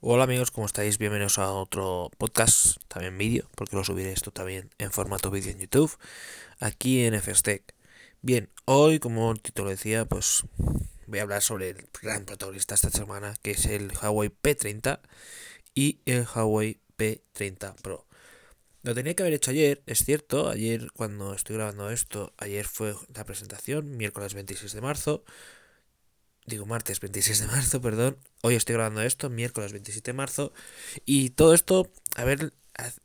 Hola amigos, ¿cómo estáis? Bienvenidos a otro podcast, también vídeo, porque lo subiré esto también en formato vídeo en YouTube, aquí en FSTech. Bien, hoy, como el título decía, pues voy a hablar sobre el gran protagonista esta semana, que es el Huawei P30 y el Huawei P30 Pro. Lo tenía que haber hecho ayer, es cierto, ayer cuando estoy grabando esto, ayer fue la presentación, miércoles 26 de marzo, digo martes 26 de marzo, perdón. Hoy estoy grabando esto, miércoles 27 de marzo. Y todo esto, a ver,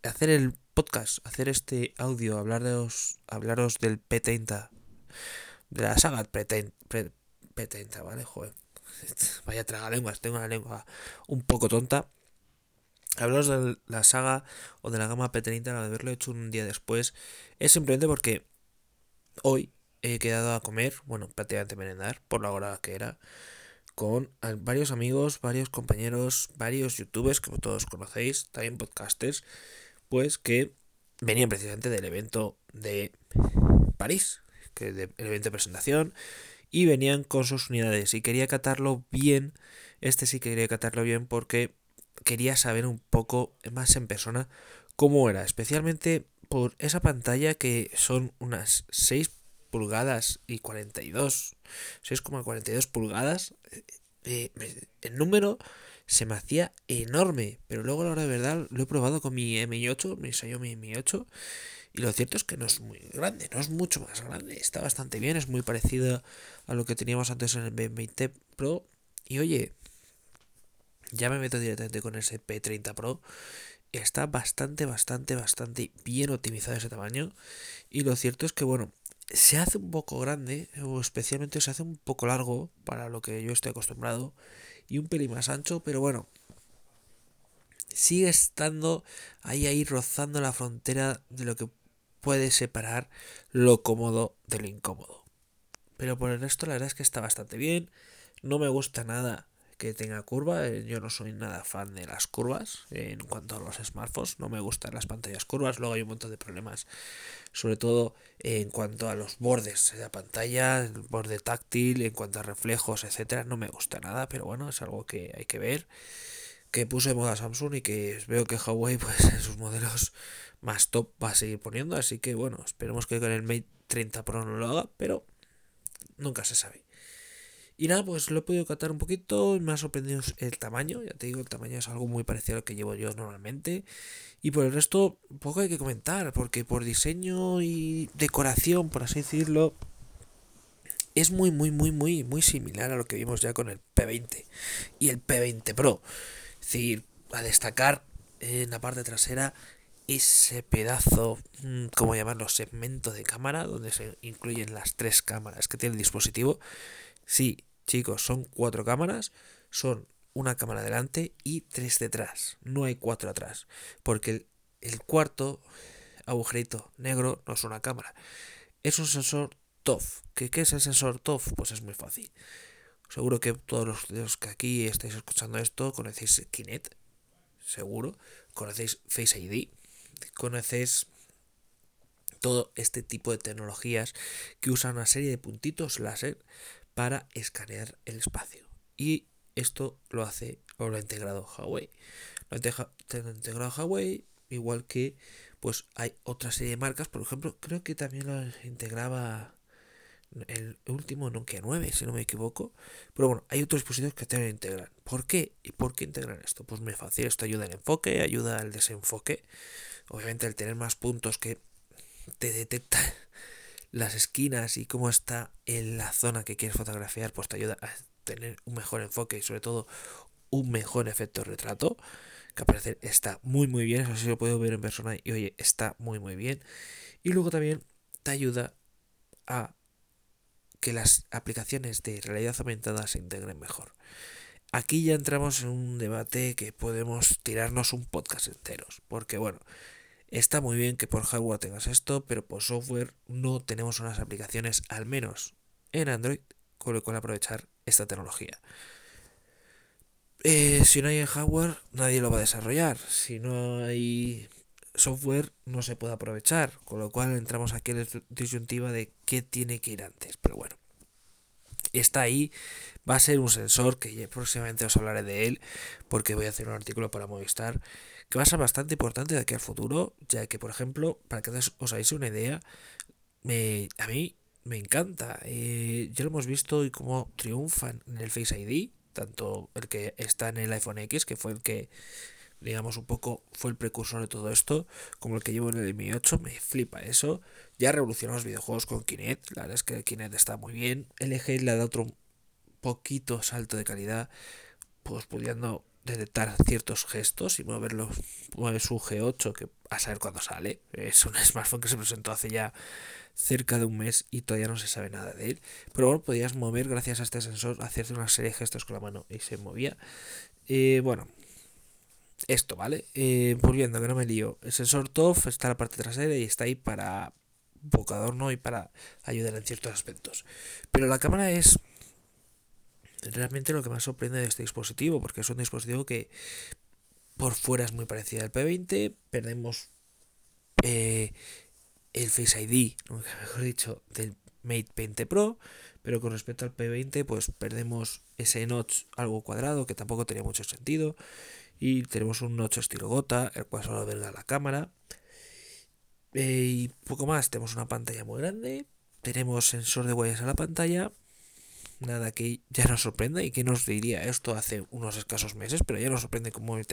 hacer el podcast, hacer este audio, hablar de los, hablaros del P30, de la saga P30, P30 ¿vale? Joder. Vaya tragalenguas, tengo la lengua un poco tonta. Hablaros de la saga o de la gama P30, de haberlo hecho un día después, es simplemente porque hoy he quedado a comer, bueno, prácticamente merendar, por la hora que era, con varios amigos, varios compañeros, varios youtubers que todos conocéis, también podcasters, pues que venían precisamente del evento de París, que del evento de presentación, y venían con sus unidades. Y quería catarlo bien, este sí quería catarlo bien porque quería saber un poco más en persona cómo era, especialmente por esa pantalla que son unas 6 pulgadas y 42, 6,42 pulgadas, eh, eh, el número se me hacía enorme, pero luego la hora de verdad lo he probado con mi Mi8, mi Xiaomi Mi 8, y lo cierto es que no es muy grande, no es mucho más grande, está bastante bien, es muy parecido a lo que teníamos antes en el B20 Pro, y oye, ya me meto directamente con ese P30 Pro, está bastante, bastante, bastante bien optimizado ese tamaño, y lo cierto es que bueno, se hace un poco grande, o especialmente se hace un poco largo para lo que yo estoy acostumbrado, y un pelín más ancho, pero bueno, sigue estando ahí, ahí rozando la frontera de lo que puede separar lo cómodo de lo incómodo. Pero por el resto la verdad es que está bastante bien, no me gusta nada que tenga curva. Eh, yo no soy nada fan de las curvas en cuanto a los smartphones. No me gustan las pantallas curvas. Luego hay un montón de problemas, sobre todo en cuanto a los bordes de la pantalla, el borde táctil, en cuanto a reflejos, etcétera. No me gusta nada, pero bueno, es algo que hay que ver. Que puse de moda Samsung y que veo que Huawei, pues en sus modelos más top va a seguir poniendo. Así que bueno, esperemos que con el Mate 30 Pro no lo haga, pero nunca se sabe. Y nada, pues lo he podido catar un poquito, me ha sorprendido el tamaño, ya te digo, el tamaño es algo muy parecido al que llevo yo normalmente. Y por el resto, poco hay que comentar, porque por diseño y decoración, por así decirlo, es muy, muy, muy, muy, muy similar a lo que vimos ya con el P20 y el P20 Pro. Es decir, a destacar en la parte trasera ese pedazo, mm, como llamarlo, segmento de cámara, donde se incluyen las tres cámaras que tiene el dispositivo Sí, chicos, son cuatro cámaras, son una cámara delante y tres detrás. No hay cuatro atrás. Porque el, cuarto agujerito negro no es una cámara. Es un sensor TOF. ¿Qué, ¿Qué, es el sensor TOF? Pues es muy fácil. Seguro que todos los, que aquí estáis escuchando esto conocéis Kinect. Seguro. Conocéis Face ID. Conocéis todo este tipo de tecnologías que usan una serie de puntitos láser para escanear el espacio. Y esto lo hace o lo ha integrado Huawei. Lo ha integrado Huawei, igual que pues hay otra serie de marcas, por ejemplo, creo que también lo integraba el último Nokia 9, si no me equivoco. Pero bueno, hay otros dispositivos que también integran. ¿Por qué? ¿Y por qué integran esto? Pues muy fácil, esto ayuda al enfoque, ayuda al desenfoque. Obviamente al tener más puntos que te detecta las esquinas y cómo está en la zona que quieres fotografiar, pues te ayuda a tener un mejor enfoque y sobre todo un mejor efecto retrato. Que al está muy muy bien, eso sí lo puedo ver en persona y oye, está muy muy bien. Y luego también te ayuda a que las aplicaciones de realidad aumentada se integren mejor. Aquí ya entramos en un debate que podemos tirarnos un podcast enteros, porque bueno, Está muy bien que por hardware tengas esto, pero por software no tenemos unas aplicaciones, al menos en Android, con lo cual aprovechar esta tecnología. Eh, si no hay hardware, nadie lo va a desarrollar. Si no hay software, no se puede aprovechar. Con lo cual entramos aquí en la disyuntiva de qué tiene que ir antes. Pero bueno, está ahí. Va a ser un sensor que próximamente os hablaré de él porque voy a hacer un artículo para Movistar que va a ser bastante importante de aquí al futuro, ya que por ejemplo, para que os hagáis una idea, me, a mí me encanta. Eh, ya lo hemos visto y cómo triunfan en el Face ID, tanto el que está en el iPhone X, que fue el que digamos un poco fue el precursor de todo esto, como el que llevo en el Mi 8, me flipa eso. Ya revolucionó los videojuegos con Kinect, la verdad es que el Kinect está muy bien. LG le da otro poquito salto de calidad, pues pudiendo detectar ciertos gestos y moverlo, mueve su G8, que a saber cuándo sale. Es un smartphone que se presentó hace ya cerca de un mes y todavía no se sabe nada de él. Pero bueno, podías mover gracias a este sensor, hacerte una serie de gestos con la mano y se movía. Eh, bueno, esto, ¿vale? Eh, volviendo, que no me lío. El sensor TOF está en la parte trasera y está ahí para poco adorno y para ayudar en ciertos aspectos. Pero la cámara es realmente lo que más sorprende de este dispositivo, porque es un dispositivo que por fuera es muy parecido al P20, perdemos eh, el Face ID, mejor dicho, del Mate 20 Pro, pero con respecto al P20 pues perdemos ese notch algo cuadrado que tampoco tenía mucho sentido y tenemos un notch estilo gota, el cual solo verga la cámara. Eh, y poco más, tenemos una pantalla muy grande, tenemos sensor de huellas a la pantalla, nada que ya nos sorprenda y que nos diría esto hace unos escasos meses, pero ya nos sorprende que un móvil,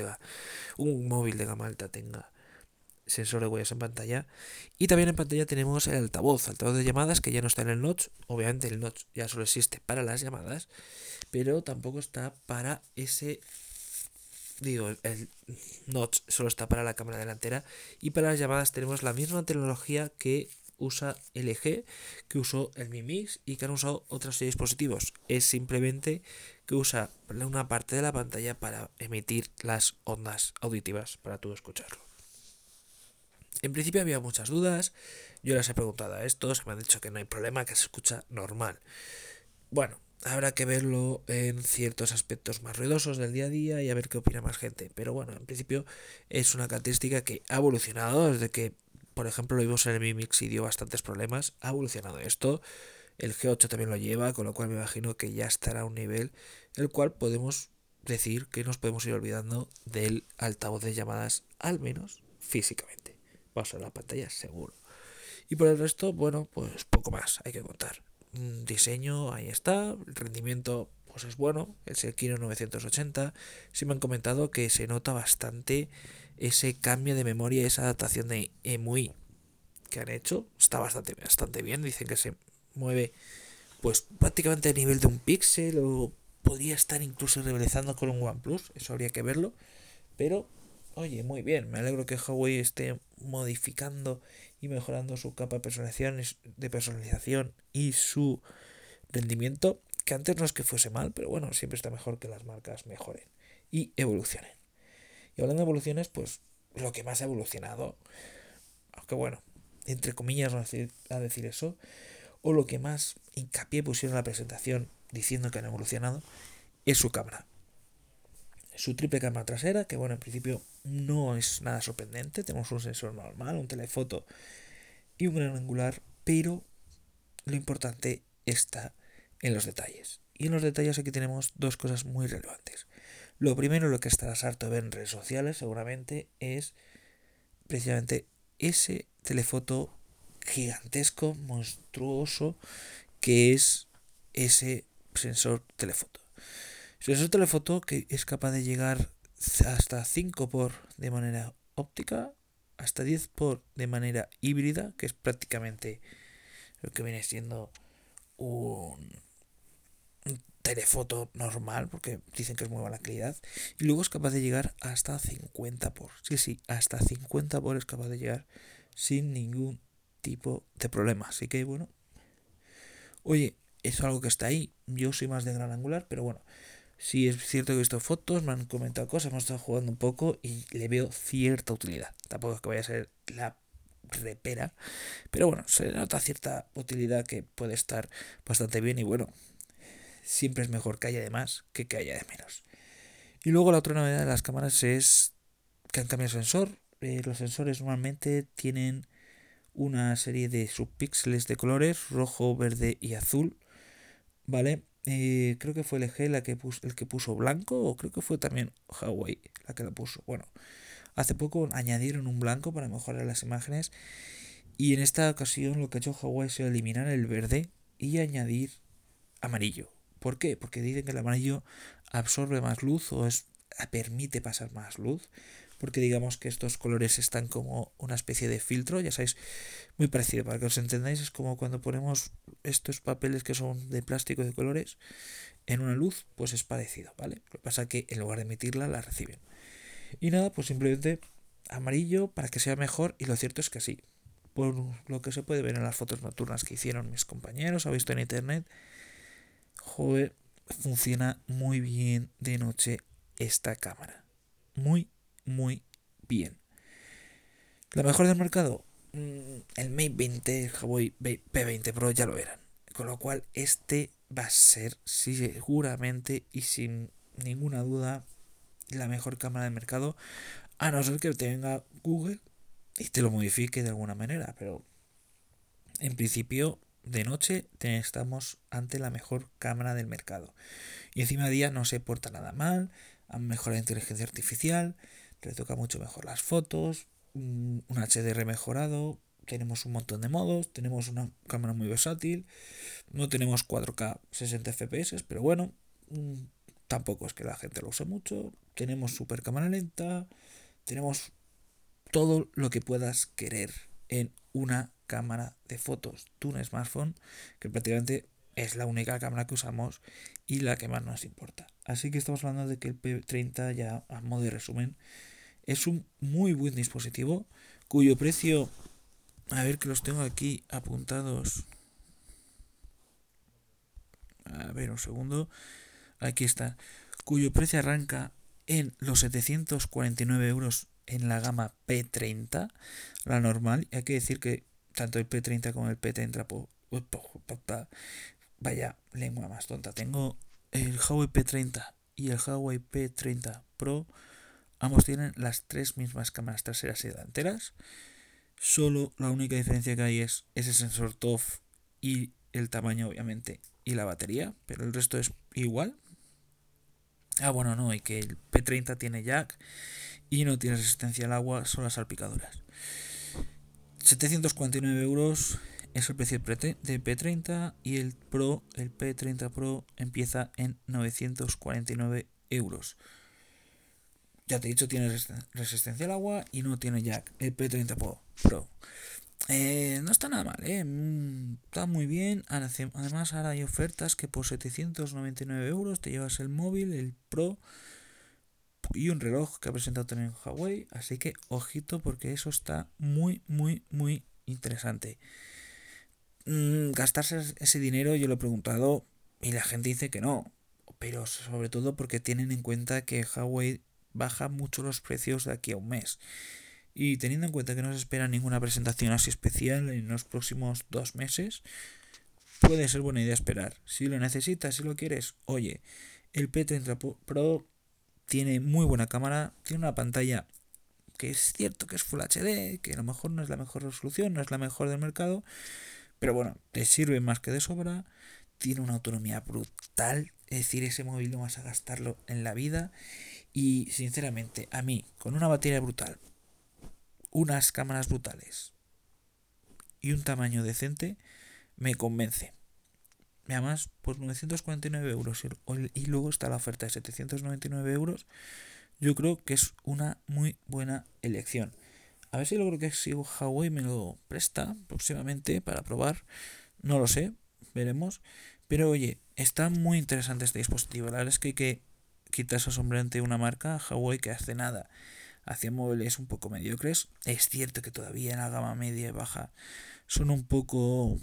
un móvil de gama alta tenga sensor de huellas en pantalla. Y también en pantalla tenemos el altavoz, altavoz de llamadas que ya no está en el notch. Obviamente el notch ya solo existe para las llamadas, pero tampoco está para ese digo, el notch solo está para la cámara delantera y para las llamadas tenemos la misma tecnología que usa LG, que usó el Mi Mix y que han usado otros dispositivos. Es simplemente que usa una parte de la pantalla para emitir las ondas auditivas para tú escucharlo. En principio había muchas dudas, yo les he preguntado a estos, me han dicho que no hay problema, que se escucha normal. Bueno, habrá que verlo en ciertos aspectos más ruidosos del día a día y a ver qué opina más gente. Pero bueno, en principio es una característica que ha evolucionado desde que, por ejemplo, lo vimos en el Mi Mix y dio bastantes problemas. Ha evolucionado esto. El G8 también lo lleva, con lo cual me imagino que ya estará a un nivel el cual podemos decir que nos podemos ir olvidando del altavoz de llamadas, al menos físicamente. Vamos a la pantalla seguro. Y por el resto, bueno, pues poco más hay que contar diseño, ahí está, el rendimiento pues es bueno, el Kino 980. Sí me han comentado que se nota bastante ese cambio de memoria, esa adaptación de EMUI que han hecho. Está bastante, bastante bien, dicen que se mueve pues prácticamente a nivel de un píxel o podría estar incluso rivalizando con un OnePlus, eso habría que verlo. Pero, oye, muy bien, me alegro que Huawei esté modificando y mejorando su capa de de personalización y su rendimiento, que antes no es que fuese mal, pero bueno, siempre está mejor que las marcas mejoren y evolucionen. Hablando de evoluciones, pues lo que más ha evolucionado, aunque bueno, entre comillas a decir eso, o lo que más hincapié pusieron en la presentación diciendo que han evolucionado, es su cámara. Su triple cámara trasera, que bueno, en principio no es nada sorprendente. Tenemos un sensor normal, un telefoto y un gran angular, pero lo importante está en los detalles. Y en los detalles aquí tenemos dos cosas muy relevantes. Lo primero, lo que estarás harto de ver en redes sociales seguramente, es precisamente ese telefoto gigantesco, monstruoso, que es ese sensor telefoto. Sensor telefoto que es capaz de llegar hasta 5 por de manera óptica, hasta 10 por de manera híbrida, que es prácticamente lo que viene siendo un, telefoto normal, porque dicen que es muy buena calidad, y luego es capaz de llegar hasta 50 por. Sí, sí, hasta 50 por es capaz de llegar sin ningún tipo de problema. Así que bueno, oye, es algo que está ahí. Yo soy más de gran angular, pero bueno, Sí, es cierto que he visto fotos, me han comentado cosas, hemos estado jugando un poco y le veo cierta utilidad. Tampoco es que vaya a ser la repera, pero bueno, se nota cierta utilidad que puede estar bastante bien y bueno, siempre es mejor que haya de más que que haya de menos. Y luego la otra novedad de las cámaras es que han cambiado el sensor. Eh, los sensores normalmente tienen una serie de subpíxeles de colores, rojo, verde y azul, ¿vale? eh, creo que fue LG la que puso, el que puso blanco o creo que fue también Huawei la que lo puso. Bueno, hace poco añadieron un blanco para mejorar las imágenes y en esta ocasión lo que ha hecho Huawei es eliminar el verde y añadir amarillo. ¿Por qué? Porque dicen que el amarillo absorbe más luz o es, permite pasar más luz. Porque digamos que estos colores están como una especie de filtro, ya sabéis, muy parecido. Para que os entendáis, es como cuando ponemos estos papeles que son de plástico de colores en una luz, pues es parecido, ¿vale? Lo que pasa es que en lugar de emitirla, la reciben. Y nada, pues simplemente amarillo para que sea mejor. Y lo cierto es que sí. Por lo que se puede ver en las fotos nocturnas que hicieron mis compañeros, ha visto en internet, joder, funciona muy bien de noche esta cámara. Muy, muy bien. La mejor del mercado, mm, el Mate 20, el Huawei P20 Pro ya lo eran. Con lo cual, este va a ser seguramente y sin ninguna duda la mejor cámara del mercado. A no ser que te venga Google y te lo modifique de alguna manera. Pero en principio de noche estamos ante la mejor cámara del mercado. Y encima de día no se porta nada mal, han mejorado la inteligencia artificial, retoca mucho mejor las fotos, un HDR mejorado, tenemos un montón de modos, tenemos una cámara muy versátil, no tenemos 4K 60 FPS, pero bueno, mm, tampoco es que la gente lo use mucho, tenemos super cámara lenta, tenemos todo lo que puedas querer en una cámara de fotos de un smartphone, que prácticamente es la única cámara que usamos y la que más nos importa. Así que estamos hablando de que el P30 ya a modo de resumen es un muy buen dispositivo cuyo precio, a ver que los tengo aquí apuntados. A ver un segundo. Aquí está. Cuyo precio arranca en los 749 euros en la gama P30, la normal. Hay que decir que tanto el P30 como el P30 Pro. Vaya lengua más tonta. Tengo el Huawei P30 y el Huawei P30 Pro. Ambos tienen las tres mismas cámaras traseras y delanteras. Solo la única diferencia que hay es ese sensor TOF y el tamaño, obviamente, y la batería. Pero el resto es igual. Ah, bueno, no, y que el P30 tiene jack y no tiene resistencia al agua, son las salpicaduras. 749 euros es el precio de P30 y el Pro, el P30 Pro empieza en 949 euros. Ya te he dicho, tiene resistencia al agua y no tiene jack. El P30 Pro. Eh, no está nada mal, eh. mm, está muy bien. Además, ahora hay ofertas que por 799 euros te llevas el móvil, el Pro y un reloj que ha presentado también Huawei. Así que ojito porque eso está muy, muy, muy interesante. Mm, gastarse ese dinero yo lo he preguntado y la gente dice que no. Pero sobre todo porque tienen en cuenta que Huawei baja mucho los precios de aquí a un mes. Y teniendo en cuenta que no se espera ninguna presentación así especial en los próximos dos meses, puede ser buena idea esperar. Si lo necesitas, si lo quieres, oye, el P30 Pro tiene muy buena cámara, tiene una pantalla que es cierto que es Full HD, que a lo mejor no es la mejor resolución, no es la mejor del mercado, pero bueno, te sirve más que de sobra, tiene una autonomía brutal, es decir, ese móvil no vas a gastarlo en la vida y sinceramente a mí, con una batería brutal, unas cámaras brutales y un tamaño decente, me convence. Además, por 949 euros y luego está la oferta de 799 euros, yo creo que es una muy buena elección. A ver si logro que si Huawei me lo presta próximamente para probar. No lo sé, veremos. Pero oye, está muy interesante este dispositivo. La verdad es que hay que quitarse ante una marca, Huawei, que hace nada hacia móviles un poco mediocres. Es cierto que todavía en la gama media y baja son un poco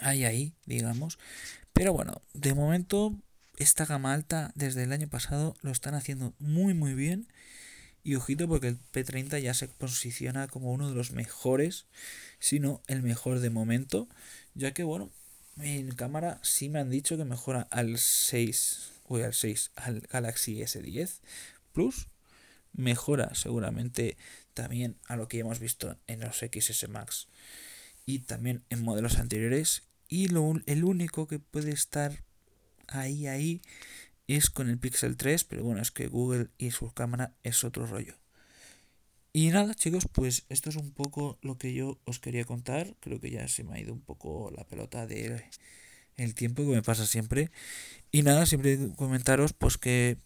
hay ahí, digamos. Pero bueno, de momento esta gama alta desde el año pasado lo están haciendo muy muy bien. Y ojito porque el P30 ya se posiciona como uno de los mejores, si no el mejor de momento, ya que bueno, en cámara sí me han dicho que mejora al 6, o al 6, al Galaxy S10 Plus, mejora seguramente también a lo que ya hemos visto en los XS Max y también en modelos anteriores Y lo, el único que puede estar ahí, ahí, es con el Pixel 3, pero bueno, es que Google y su cámara es otro rollo. Y nada, chicos, pues esto es un poco lo que yo os quería contar. Creo que ya se me ha ido un poco la pelota de el tiempo que me pasa siempre. Y nada, siempre comentaros pues que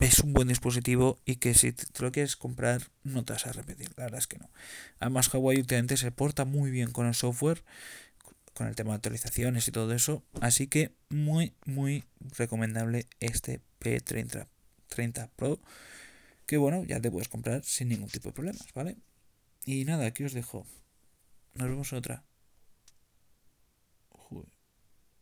es un buen dispositivo y que si te lo quieres comprar no te vas a repetir. La verdad es que no. Además, Huawei últimamente se porta muy bien con el software, con el tema de actualizaciones y todo eso. Así que muy, muy recomendable este P30 30 Pro. Que bueno, ya te puedes comprar sin ningún tipo de problemas, ¿vale? Y nada, aquí os dejo. Nos vemos en otra.